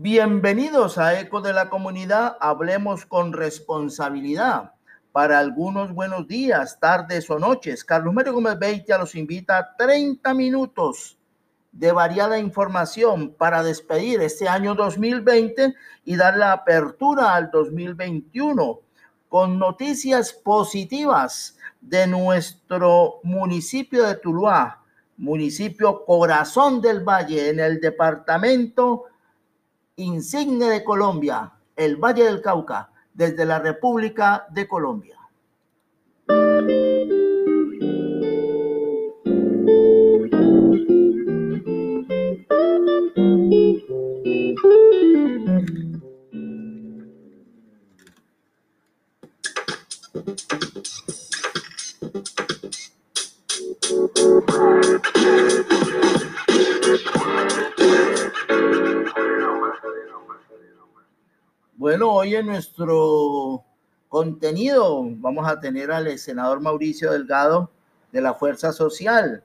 Bienvenidos a Eco de la Comunidad, hablemos con responsabilidad. Para algunos buenos días, tardes o noches. Carlos Mario Gómez Beitia los invita a 30 minutos de variada información para despedir este año 2020 y dar la apertura al 2021 con noticias positivas de nuestro municipio de Tuluá, municipio corazón del Valle en el departamento insigne de Colombia, el Valle del Cauca, desde la República de Colombia. Hoy en nuestro contenido vamos a tener al senador Mauricio Delgado de la Fuerza Social,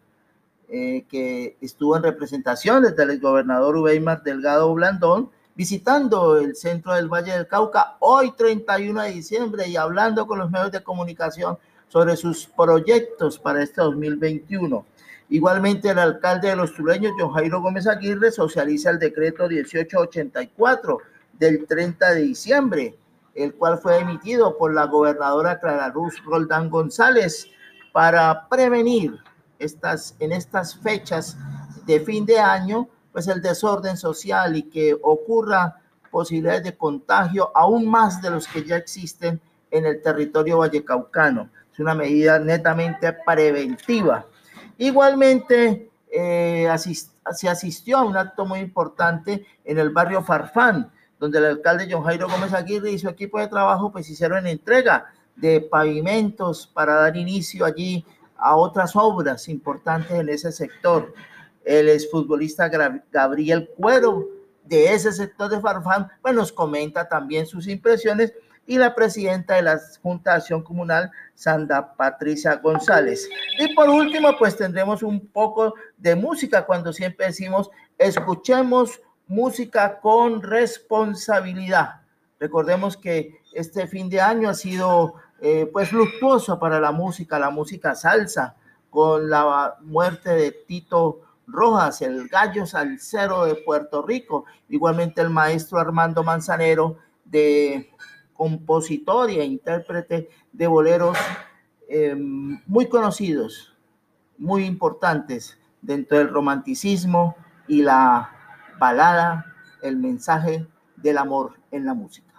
eh, que estuvo en representación desde el gobernador Ubeimar Delgado Blandón, visitando el centro del Valle del Cauca hoy 31 de diciembre y hablando con los medios de comunicación sobre sus proyectos para este 2021. Igualmente, el alcalde de los Tuleños, John Gómez Aguirre, socializa el decreto 1884 del 30 de diciembre, el cual fue emitido por la gobernadora Clara Luz Roldán González para prevenir estas, en estas fechas de fin de año, pues el desorden social y que ocurra posibilidades de contagio aún más de los que ya existen en el territorio vallecaucano. Es una medida netamente preventiva. Igualmente, eh, se asistió a un acto muy importante en el barrio Farfán, donde el alcalde John Jairo Gómez Aguirre y su equipo de trabajo pues hicieron entrega de pavimentos para dar inicio allí a otras obras importantes en ese sector. El exfutbolista Gabriel Cuero de ese sector de Farfán pues nos comenta también sus impresiones y la presidenta de la Junta de Acción Comunal, Sandra Patricia González. Y por último, pues tendremos un poco de música cuando siempre decimos, escuchemos música con responsabilidad. Recordemos que este fin de año ha sido eh, pues luctuoso para la música, la música salsa, con la muerte de Tito Rojas, el gallo salsero de Puerto Rico, igualmente el maestro Armando Manzanero, de compositor e intérprete de boleros eh, muy conocidos, muy importantes dentro del romanticismo y la balada, el mensaje del amor en la música.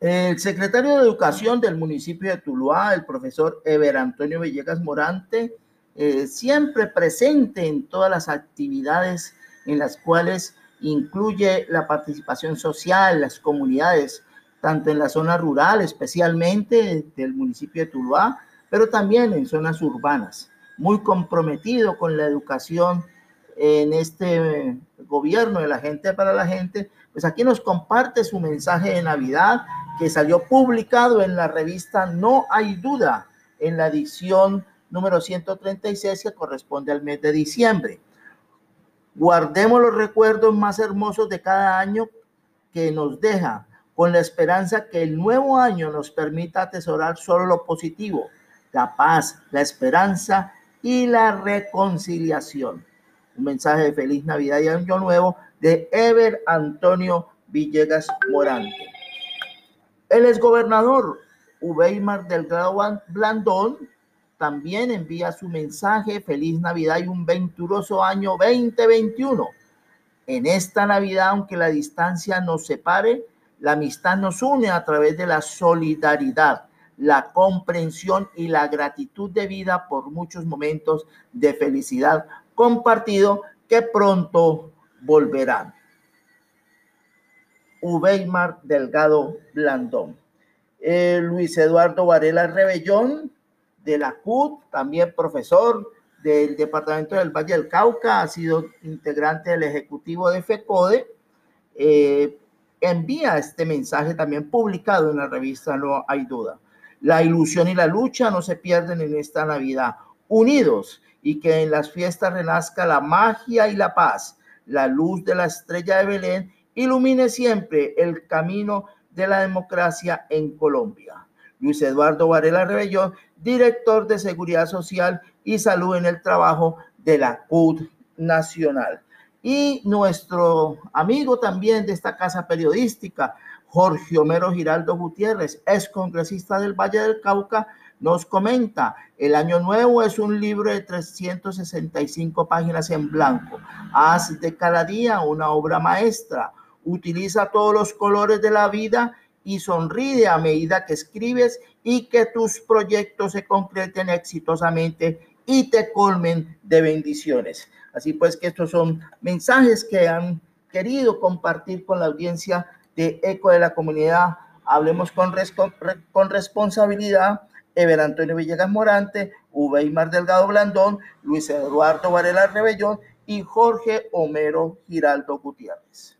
El secretario de Educación del municipio de Tuluá, el profesor Ever Antonio Villegas Morante, eh, siempre presente en todas las actividades en las cuales incluye la participación social, las comunidades, tanto en la zona rural, especialmente del municipio de Tuluá, pero también en zonas urbanas. Muy comprometido con la educación en este gobierno de la gente para la gente, pues aquí nos comparte su mensaje de Navidad que salió publicado en la revista No hay duda en la edición número 136 que corresponde al mes de diciembre. Guardemos los recuerdos más hermosos de cada año que nos deja, con la esperanza que el nuevo año nos permita atesorar solo lo positivo, la paz, la esperanza y la reconciliación. Un mensaje de feliz Navidad y Año Nuevo de Ever Antonio Villegas Morante. El exgobernador Ubeimar Delgado Blandón también envía su mensaje Feliz Navidad y un venturoso año 2021. En esta Navidad, aunque la distancia nos separe, la amistad nos une a través de la solidaridad, la comprensión y la gratitud de vida por muchos momentos de felicidad compartido que pronto volverán. Ubeimar Delgado Blandón. Eh, Luis Eduardo Varela Rebellón, de la CUT, también profesor del Departamento del Valle del Cauca, ha sido integrante del Ejecutivo de FECODE. Eh, envía este mensaje también publicado en la revista No hay duda. La ilusión y la lucha no se pierden en esta Navidad. Unidos y que en las fiestas renazca la magia y la paz. La luz de la estrella de Belén ilumine siempre el camino de la democracia en Colombia. Luis Eduardo Varela Rebellón, director de Seguridad Social y Salud en el Trabajo de la CUD Nacional. Y nuestro amigo también de esta casa periodística, Jorge Homero Giraldo Gutiérrez, ex congresista del Valle del Cauca, nos comenta, el Año Nuevo es un libro de 365 páginas en blanco. Haz de cada día una obra maestra. Utiliza todos los colores de la vida y sonríe a medida que escribes y que tus proyectos se concreten exitosamente y te colmen de bendiciones. Así pues que estos son mensajes que han querido compartir con la audiencia de Eco de la Comunidad. Hablemos con, con responsabilidad. Ever Antonio Villegas Morante, Ubeimar Delgado Blandón, Luis Eduardo Varela Rebellón y Jorge Homero Giraldo Gutiérrez.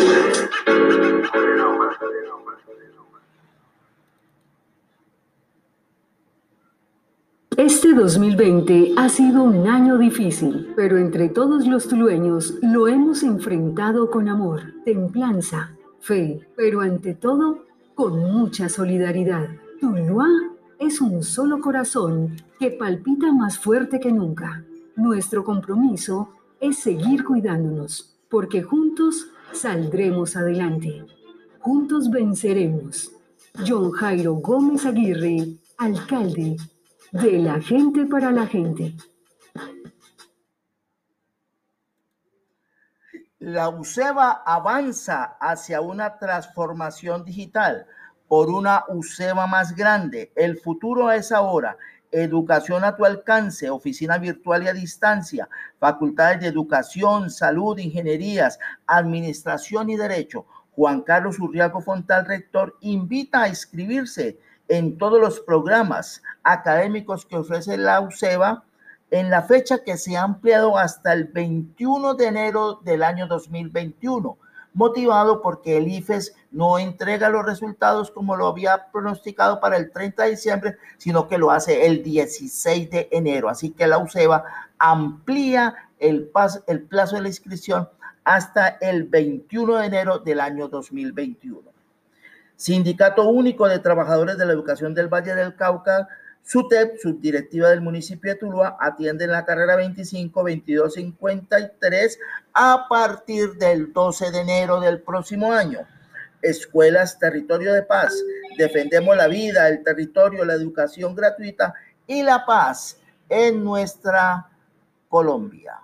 Este 2020 ha sido un año difícil, pero entre todos los tulueños lo hemos enfrentado con amor, templanza, fe, pero ante todo con mucha solidaridad. Tuluá es un solo corazón que palpita más fuerte que nunca. Nuestro compromiso es seguir cuidándonos, porque juntos saldremos adelante. Juntos venceremos. John Jairo Gómez Aguirre, alcalde de la gente para la gente. La UCEBA avanza hacia una transformación digital por una UCEBA más grande. El futuro es ahora. Educación a tu alcance, oficina virtual y a distancia, facultades de educación, salud, ingenierías, administración y derecho. Juan Carlos Urriago Fontal, rector, invita a inscribirse en todos los programas académicos que ofrece la UCEBA en la fecha que se ha ampliado hasta el 21 de enero del año 2021 motivado porque el IFES no entrega los resultados como lo había pronosticado para el 30 de diciembre, sino que lo hace el 16 de enero. Así que la UCEBA amplía el, el plazo de la inscripción hasta el 21 de enero del año 2021. Sindicato Único de Trabajadores de la Educación del Valle del Cauca SUTEP, subdirectiva del municipio de Tuluá, atiende en la carrera 25 22 53 a partir del 12 de enero del próximo año. Escuelas Territorio de Paz. Defendemos la vida, el territorio, la educación gratuita y la paz en nuestra Colombia.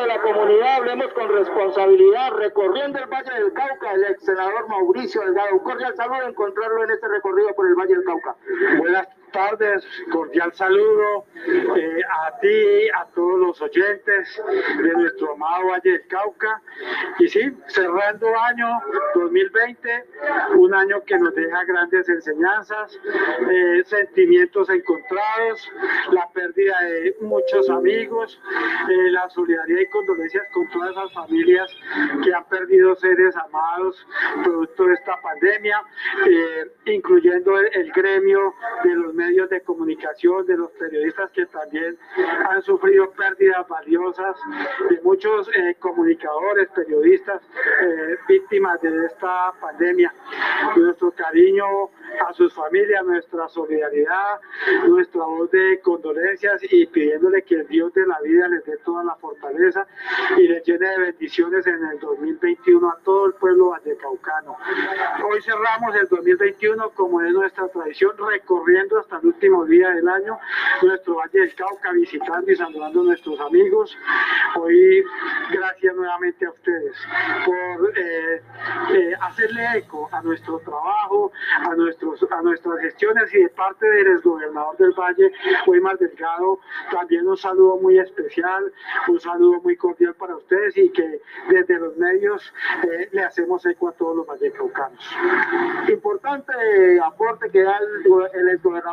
De la comunidad hablemos con responsabilidad, recorriendo el Valle del Cauca, el ex senador Mauricio Delgado. Un cordial saludo encontrarlo en este recorrido por el Valle del Cauca. Buenas tardes, cordial saludo eh, a ti, a todos los oyentes de nuestro amado Valle del Cauca. Y sí, cerrando año 2020, un año que nos deja grandes enseñanzas, eh, sentimientos encontrados, la pérdida de muchos amigos, eh, la solidaridad y condolencias con todas esas familias que han perdido seres amados producto de esta pandemia, incluyendo el, gremio de los medios medios de comunicación, de los periodistas que también han sufrido pérdidas valiosas, de muchos eh, comunicadores, periodistas eh, víctimas de esta pandemia. Nuestro cariño a sus familias, nuestra solidaridad, nuestra voz de condolencias y pidiéndole que el Dios de la vida les dé toda la fortaleza y les llene de bendiciones en el 2021 a todo el pueblo vallecaucano. Hoy cerramos el 2021 como es nuestra tradición, recorriendo hasta el último día del año nuestro Valle del Cauca, visitando y saludando a nuestros amigos. Hoy gracias nuevamente a ustedes por eh, eh, hacerle eco a nuestro trabajo, a, nuestros, a nuestras gestiones y de parte del gobernador del Valle, más Delgado, también un saludo muy especial, un saludo muy cordial para ustedes y que desde los medios eh, le hacemos eco a todos los vallecaucanos. Importante aporte que da el, el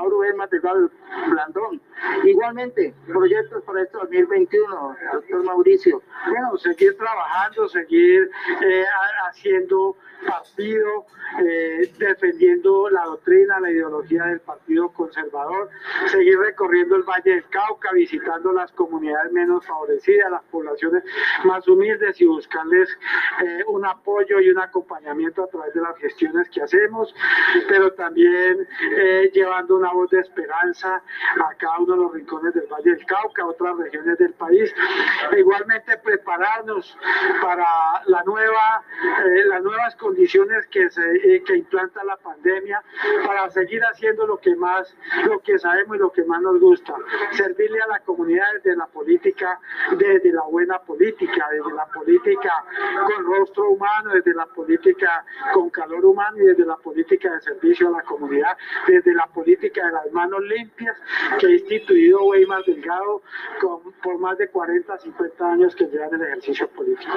gobernador Rubén Blandón. Igualmente, proyectos para este 2021, doctor Mauricio. Bueno, seguir trabajando, seguir eh, haciendo partido, eh, defendiendo la doctrina, la ideología del Partido Conservador, seguir recorriendo el Valle del Cauca, visitando las comunidades menos favorecidas, las poblaciones más humildes y buscarles eh, un apoyo y un acompañamiento a través de las gestiones que hacemos, pero también llevando una voz de esperanza a cada uno de los rincones del Valle del Cauca, a otras regiones del país. Igualmente prepararnos para la nueva, las nuevas condiciones que, se, eh, que implanta la pandemia para seguir haciendo lo que más, lo que sabemos y lo que más nos gusta, servirle a la comunidad desde la política, desde la buena política, desde la política con rostro humano, desde la política con calor humano y desde la política de servicio a la comunidad, desde la política de las manos limpias que ha instituido Weimar Delgado con, por más de 40, 50 años que llevan el ejercicio político.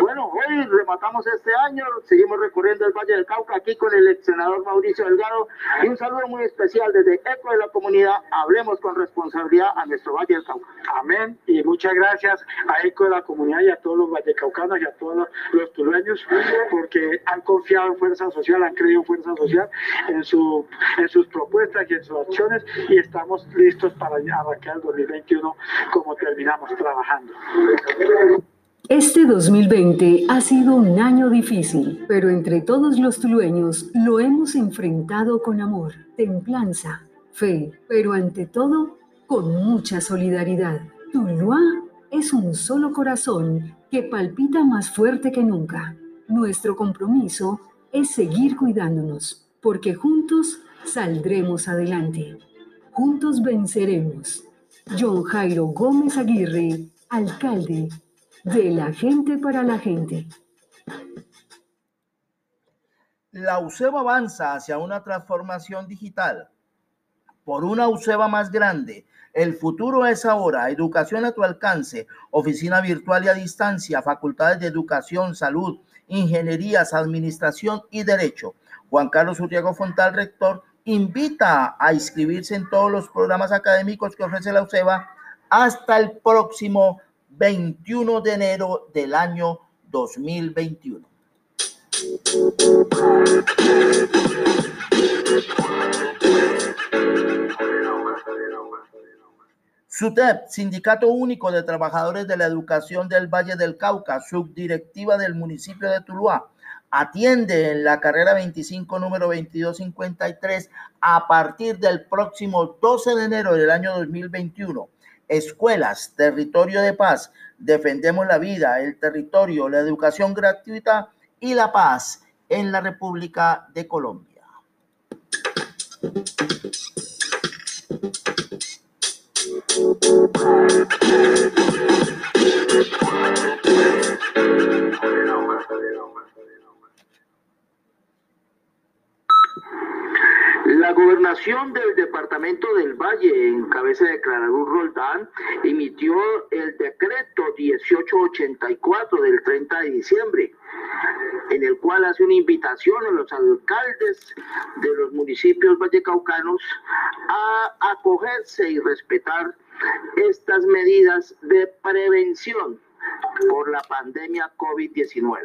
Bueno, hoy rematamos este año, seguimos recorriendo el Valle del Cauca aquí con el ex senador Mauricio Delgado y un saludo muy especial desde ECO de la comunidad. Hablemos con responsabilidad a nuestro Valle del Cauca. Amén y muchas gracias a ECO de la comunidad y a todos los vallecaucanos y a todos los, tulueños porque han confiado en Fuerza Social, han creído en Fuerza Social, en, su, en sus propuestas y en sus acciones y estamos listos para arrancar el 2021 como terminamos trabajando. Este 2020 ha sido un año difícil, pero entre todos los tulueños lo hemos enfrentado con amor, templanza, fe, pero ante todo con mucha solidaridad. Tuluá es un solo corazón que palpita más fuerte que nunca. Nuestro compromiso es seguir cuidándonos, porque juntos saldremos adelante. Juntos venceremos. John Jairo Gómez Aguirre, alcalde de la gente para la gente. La UCEBA avanza hacia una transformación digital. Por una UCEBA más grande, el futuro es ahora. Educación a tu alcance, oficina virtual y a distancia, facultades de educación, salud, ingenierías, administración y derecho. Juan Carlos Uriago Fontal, rector, invita a inscribirse en todos los programas académicos que ofrece la UCEBA hasta el próximo 21 de enero del año 2021. SUTEP, Sindicato Único de Trabajadores de la Educación del Valle del Cauca, subdirectiva del municipio de Tuluá, atiende en la carrera 25, número 2253, a partir del próximo 12 de enero del año 2021 escuelas, territorio de paz, defendemos la vida, el territorio, la educación gratuita y la paz en la República de Colombia. La gobernación del departamento del Valle, en cabeza de Clararú Roldán, emitió el decreto 1884 del 30 de diciembre, en el cual hace una invitación a los alcaldes de los municipios vallecaucanos a acogerse y respetar estas medidas de prevención por la pandemia COVID-19.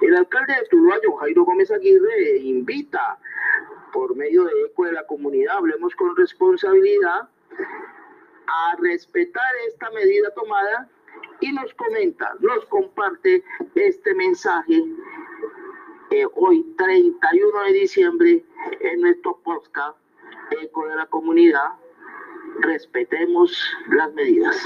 El alcalde de Tuluá, Jairo Gómez Aguirre, invita por medio de ECO de la comunidad, hablemos con responsabilidad, a respetar esta medida tomada y nos comenta, nos comparte este mensaje eh, hoy 31 de diciembre en nuestro podcast Eco de la Comunidad. Respetemos las medidas.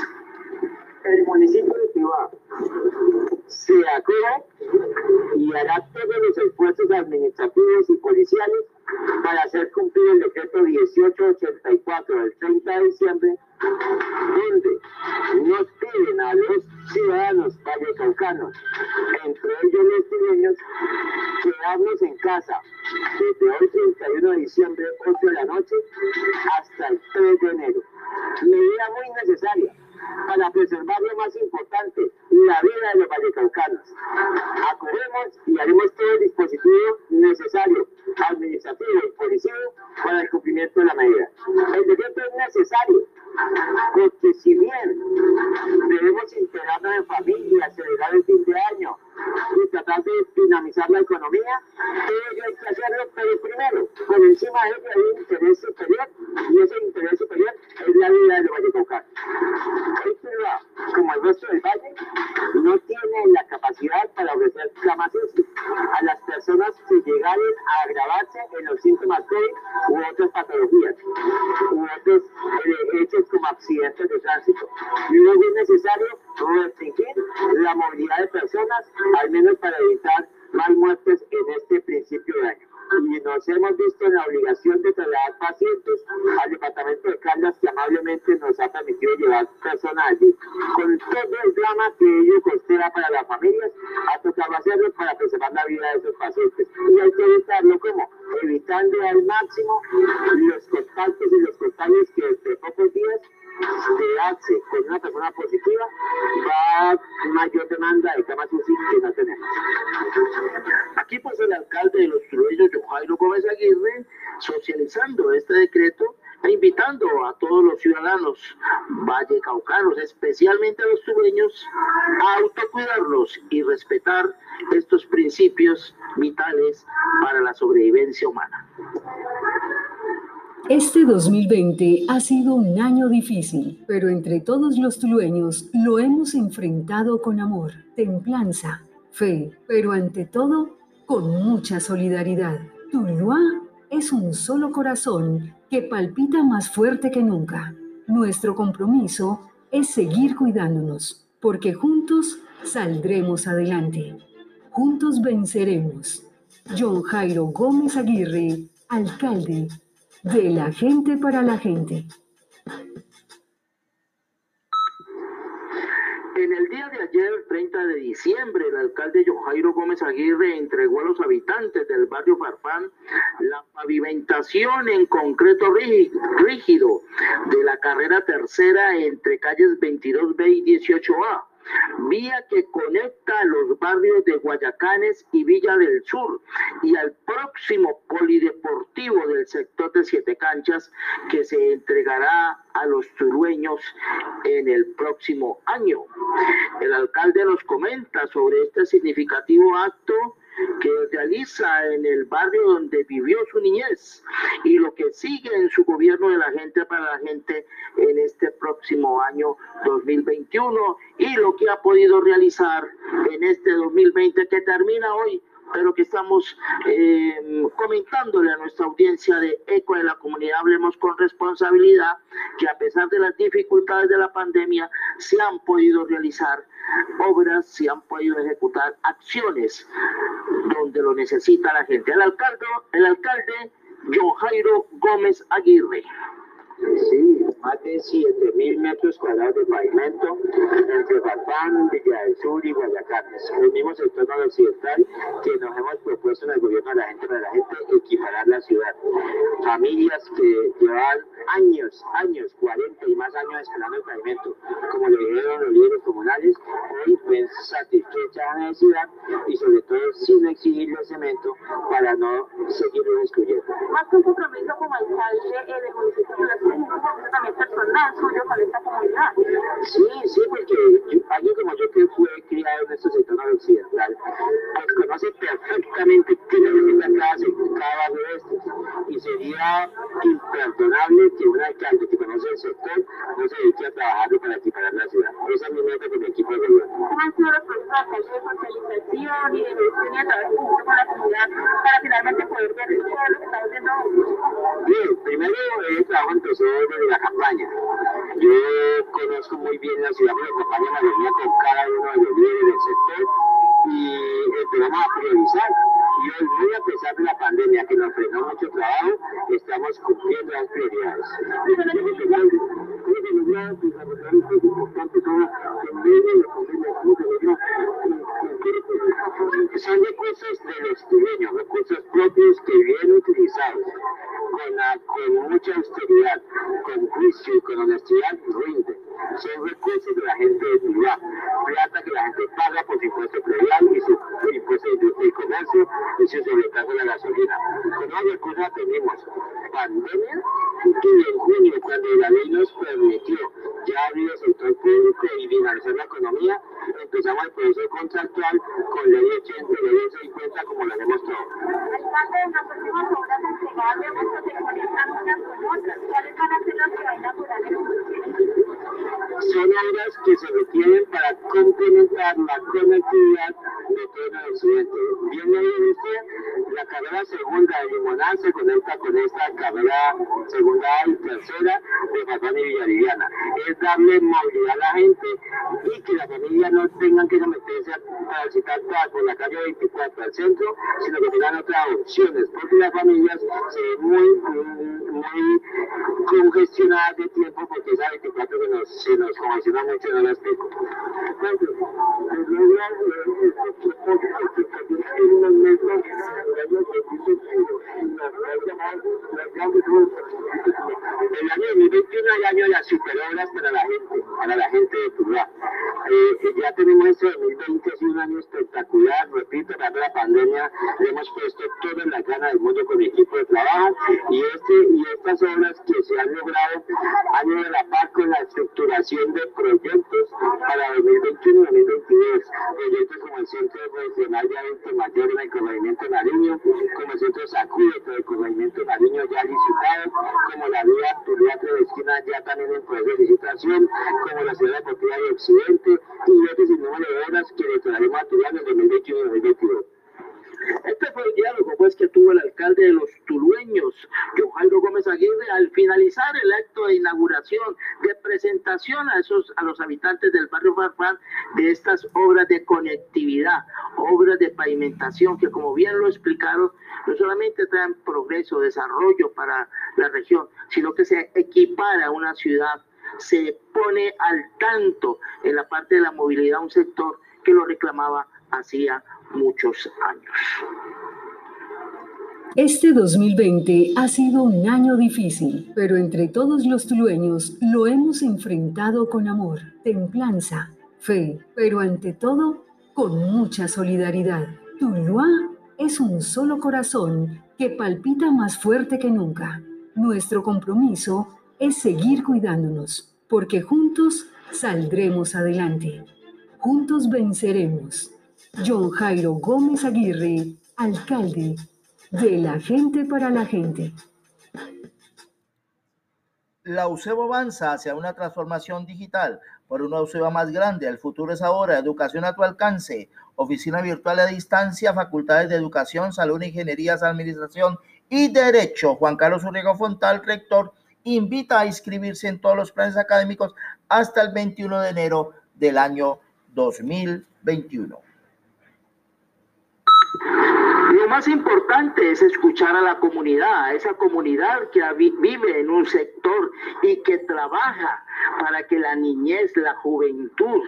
Socializando este decreto e invitando a todos los ciudadanos vallecaucanos, especialmente a los tubeños, a autocuidarlos y respetar estos principios vitales para la sobrevivencia humana. Este 2020 ha sido un año difícil, pero entre todos los tulueños lo hemos enfrentado con amor, templanza, fe, pero ante todo con mucha solidaridad. Tuluá es un solo corazón que palpita más fuerte que nunca. Nuestro compromiso es seguir cuidándonos, porque juntos saldremos adelante. Juntos venceremos. John Jairo Gómez Aguirre, alcalde de la gente para la gente. En el día de ayer, 30 de diciembre, el alcalde Jairo Gómez Aguirre entregó a los habitantes del barrio Farfán la pavimentación en concreto rígido de la carrera tercera entre calles 22B y 18A vía que conecta a los barrios de Guayacanes y Villa del Sur y al próximo polideportivo del sector de Siete Canchas que se entregará a los turueños en el próximo año. El alcalde nos comenta sobre este significativo acto que realiza en el barrio donde vivió su niñez y lo que sigue en su gobierno de la gente para la gente en este próximo año 2021 y lo que ha podido realizar en este 2020 que termina hoy pero que estamos eh, comentándole a nuestra audiencia de ECO de la comunidad Hablemos con responsabilidad, que a pesar de las dificultades de la pandemia, se han podido realizar obras, se han podido ejecutar acciones donde lo necesita la gente. El alcalde, el alcalde John Jairo Gómez Aguirre. Sí, más de 7 mil metros cuadrados de pavimento entre Farfán, Villa del Sur y Guayacanes. El mismo sector occidental que nos hemos propuesto en el gobierno de la gente, para la gente equiparar la ciudad. Familias que llevan años, años, 40 y más años esperando el pavimento, como lo dijeron los líderes comunales, hoy ven satisfecha la necesidad y sobre todo sin exigirle cemento para no seguir excluyendo. Más que un compromiso como alcalde eh, del municipio de tienen un comportamiento personal suyo con esta comunidad. Sí, sí, porque alguien como yo que fue criado en este sector occidental, pues conoce perfectamente qué necesita cada, cada uno de estos. Y sería imperdonable que un alcalde que conoce el sector no se dedique a trabajarlo para equiparar la ciudad. Esa es mi meta con el equipo de gobierno. ¿Cómo han sido los procesos de socialización y de gestión y a través de la comunidad para finalmente poder ver todo lo que está primero el trabajo empezó desde la campaña. Yo conozco muy bien la ciudad de la campaña, me reunía con cada uno de los líderes del sector y empezamos a priorizar. Y hoy, muy a pesar de la pandemia que nos frenó mucho trabajo, estamos cumpliendo las prioridades. Son recursos de los recursos propios que vienen utilizados con, la, con mucha austeridad, con juicio y con honestidad, rinden. Son recursos de la gente de Tuluá, plata que la gente paga por su impuesto predial y su impuesto de comercio y su sobrecargo de la gasolina. Con más recursos tenemos pandemia y en junio, cuando la ley nos permitió ya abrir el sector público y dinamizar la economía, empezamos el proceso contractual con ley 80 y ley 50 como lo hemos todo. Alcalde, en las últimas obras entregadas vemos que se conectan unas con otras. ¿Cuáles van a ser las que van a apurar obras que se requieren para complementar la conectividad de todo el occidente. Bien lo dice, la carrera segunda de Limonar se conecta con esta carrera segunda y tercera de Fatán y Villariviana. Es darle movilidad a la gente y que la familia no tengan que meterse a transitar por la calle 24 al centro, sino que tengan otras opciones, porque las familias se ven muy, muy congestionadas de tiempo porque 24 que nos, se nos congestiona mucho, no la explico. El año 2021 es año de las superobras para la gente, para la gente de. Eh, ya tenemos este 2020, ha un año espectacular, repito, tras la pandemia le hemos puesto la gana del mundo con y, este, y estas obras que se han logrado han ido de la par con la estructuración de proyectos para 2021 y 2022. Proyectos como el Centro Regional de Adulto Mayor en el Corregimiento Nariño, como el Centro Sacúdete del Corregimiento Nariño ya licitado, como la vía de Esquina ya también en proceso de licitación, como la Ciudad Deportiva de Occidente y otros número de horas que le traeremos a en el 2021 y 2022. Este fue el diálogo pues, que tuvo el alcalde de los tulueños, Jairo Gómez Aguirre, al finalizar el acto de inauguración, de presentación a, esos, a los habitantes del barrio Farfán de estas obras de conectividad, obras de pavimentación que como bien lo explicaron, no solamente traen progreso, desarrollo para la región, sino que se equipara a una ciudad, se pone al tanto en la parte de la movilidad un sector que lo reclamaba hacía muchos años. Este 2020 ha sido un año difícil, pero entre todos los tulueños lo hemos enfrentado con amor, templanza, fe, pero ante todo con mucha solidaridad. Tuluá es un solo corazón que palpita más fuerte que nunca. Nuestro compromiso es seguir cuidándonos, porque juntos saldremos adelante. Juntos venceremos. John Jairo Gómez Aguirre, alcalde de la gente para la gente. La UCEBO avanza hacia una transformación digital por una UCEBA más grande. El futuro es ahora. Educación a tu alcance. Oficina virtual a distancia, facultades de educación, salud, ingenierías, administración y derecho. Juan Carlos Urriego Fontal, rector, invita a inscribirse en todos los planes académicos hasta el 21 de enero del año 2021. Lo más importante es escuchar a la comunidad, a esa comunidad que vive en un sector y que trabaja para que la niñez, la juventud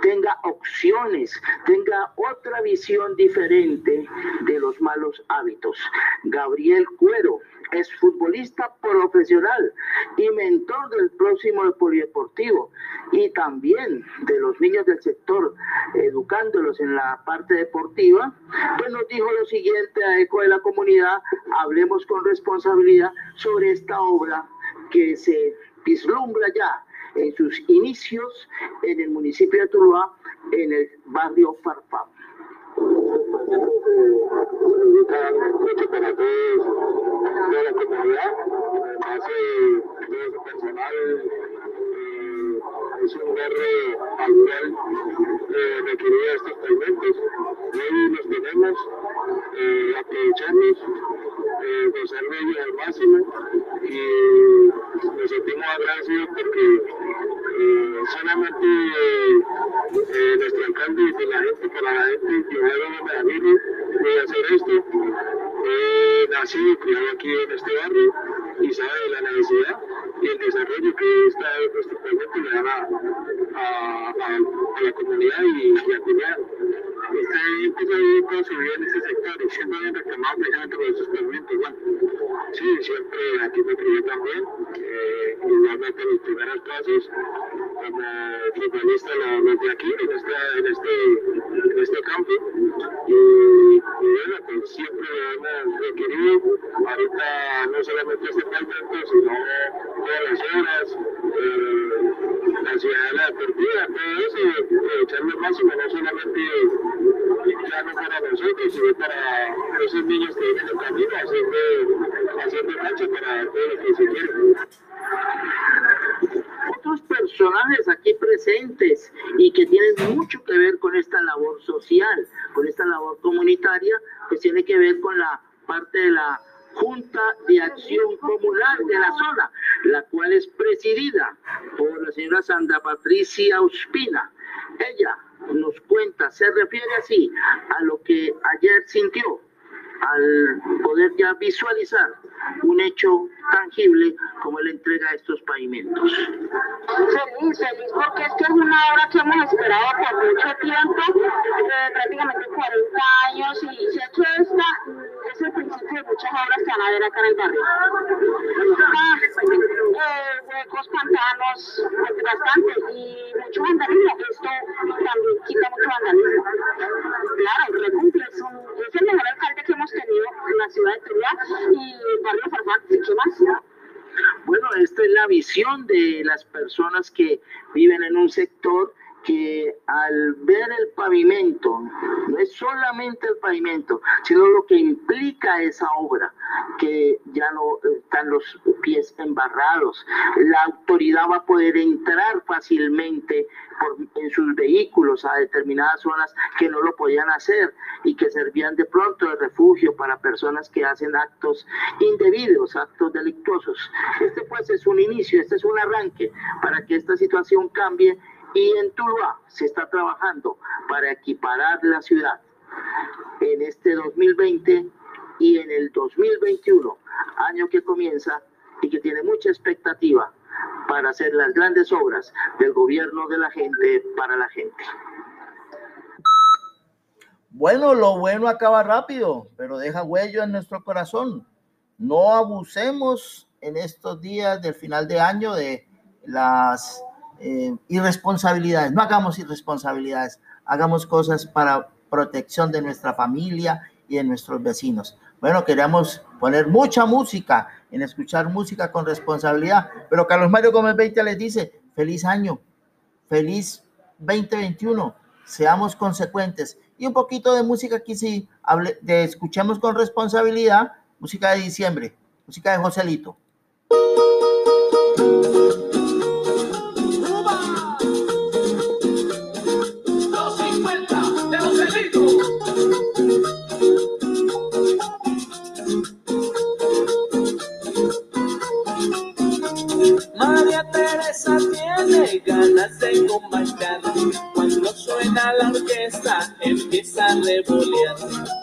tenga opciones, tenga otra visión diferente de los malos hábitos. Gabriel Cuero es futbolista profesional y mentor del próximo polideportivo y también de los niños del sector, educándolos en la parte deportiva, pues nos dijo lo siguiente a Eco de la Comunidad, hablemos con responsabilidad sobre esta obra que se vislumbra ya en sus inicios en el municipio de Tuluá, en el barrio Farfán. De la comunidad, hace de su personal, eh, es un barrio al cual eh, requería estos alimentos. Hoy los tenemos, eh, aprovecharlos, eh, gozar de ellos al máximo y nos sentimos agradecidos porque eh, solamente eh, nuestro alcalde y de la gente, para la gente, llevaron a Medellín, puede hacer esto. He nacido y criado aquí en este barrio y sabe de la necesidad y el desarrollo que esta, este proyecto le da a, a, a, la comunidad y, a Cuñado. Este empieza a vivir toda en este sector y siempre bien reclamado precisamente por estos proyectos. Bueno, sí, siempre aquí me crié también, eh, igualmente los primeros pasos como futbolista de aquí, en, esta, en, este, en este campo. Y, bueno, pues siempre hemos requerido. Ahorita no solamente este campeonato, sino todas las horas, eh, la ciudadela deportiva, todo eso, aprovecharlo al máximo, no solamente ya no para nosotros, sino para esos niños que vienen en camino, haciendo, haciendo cancha para todo lo que se quiere otros personajes aquí presentes y que tienen mucho que ver con esta labor social, con esta labor comunitaria, pues tiene que ver con la parte de la Junta de Acción Comunal de la zona, la cual es presidida por la señora Sandra Patricia Ospina. Ella nos cuenta, se refiere así a lo que ayer sintió al poder ya visualizar un hecho tangible como la entrega de estos pavimentos. Feliz, feliz, porque es que es una obra que hemos esperado por mucho tiempo, eh, prácticamente 40 años, y sé que esta es el principio de muchas obras que van a haber acá en el barrio. Ah, eh, huecos, pantanos, bastante, y mucho vandalismo. Esto también quita mucho vandalismo. Claro, recumple, es, un, es el mejor alcalde que hemos tenido en la ciudad de Turia y el barrio Farfán, ¿qué más? Bueno, esta es la visión de las personas que viven en un sector que al ver el pavimento, no es solamente el pavimento, sino lo que implica esa obra, que ya no están los pies embarrados, la autoridad va a poder entrar fácilmente por, en sus vehículos a determinadas zonas que no lo podían hacer y que servían de pronto de refugio para personas que hacen actos indebidos, actos delictuosos. Este pues es un inicio, este es un arranque para que esta situación cambie y en Tuluá se está trabajando para equiparar la ciudad en este 2020 y en el 2021, año que comienza y que tiene mucha expectativa para hacer las grandes obras del gobierno de la gente para la gente. Bueno, lo bueno acaba rápido, pero deja huello en nuestro corazón. No abusemos en estos días del final de año de las eh, irresponsabilidades. No hagamos irresponsabilidades, hagamos cosas para protección de nuestra familia y de nuestros vecinos. Bueno, queríamos poner mucha música, en escuchar música con responsabilidad, pero Carlos Mario Gómez 20 les dice, feliz año, feliz 2021, seamos consecuentes. Y un poquito de música aquí sí, hable, de escuchemos con responsabilidad, música de diciembre, música de Joselito. Ganas de combatir. Suena la orquesta, empieza a revolear.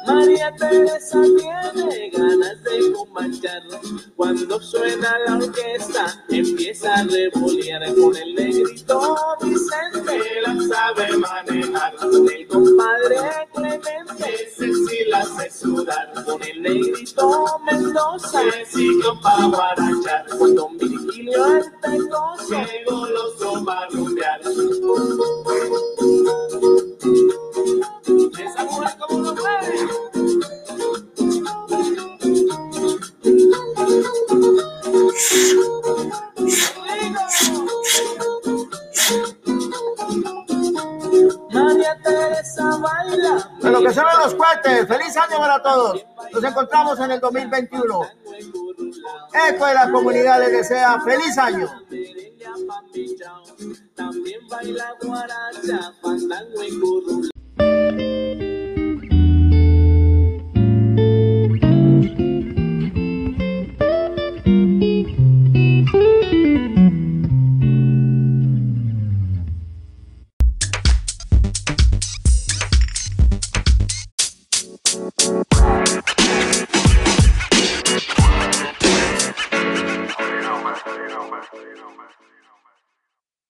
María Teresa tiene ganas de combatir. Cuando suena la orquesta, empieza a revolear. Con el negrito Vicente la sabe manejar. El compadre Clemente sí la hace sudar. Con el negrito Mendoza, sitio para guarachar. Cuando Virgilio el Pecoso, llegó los va a rumbear. Para todos. Nos encontramos en el 2021. Eco de la comunidad les desea feliz año.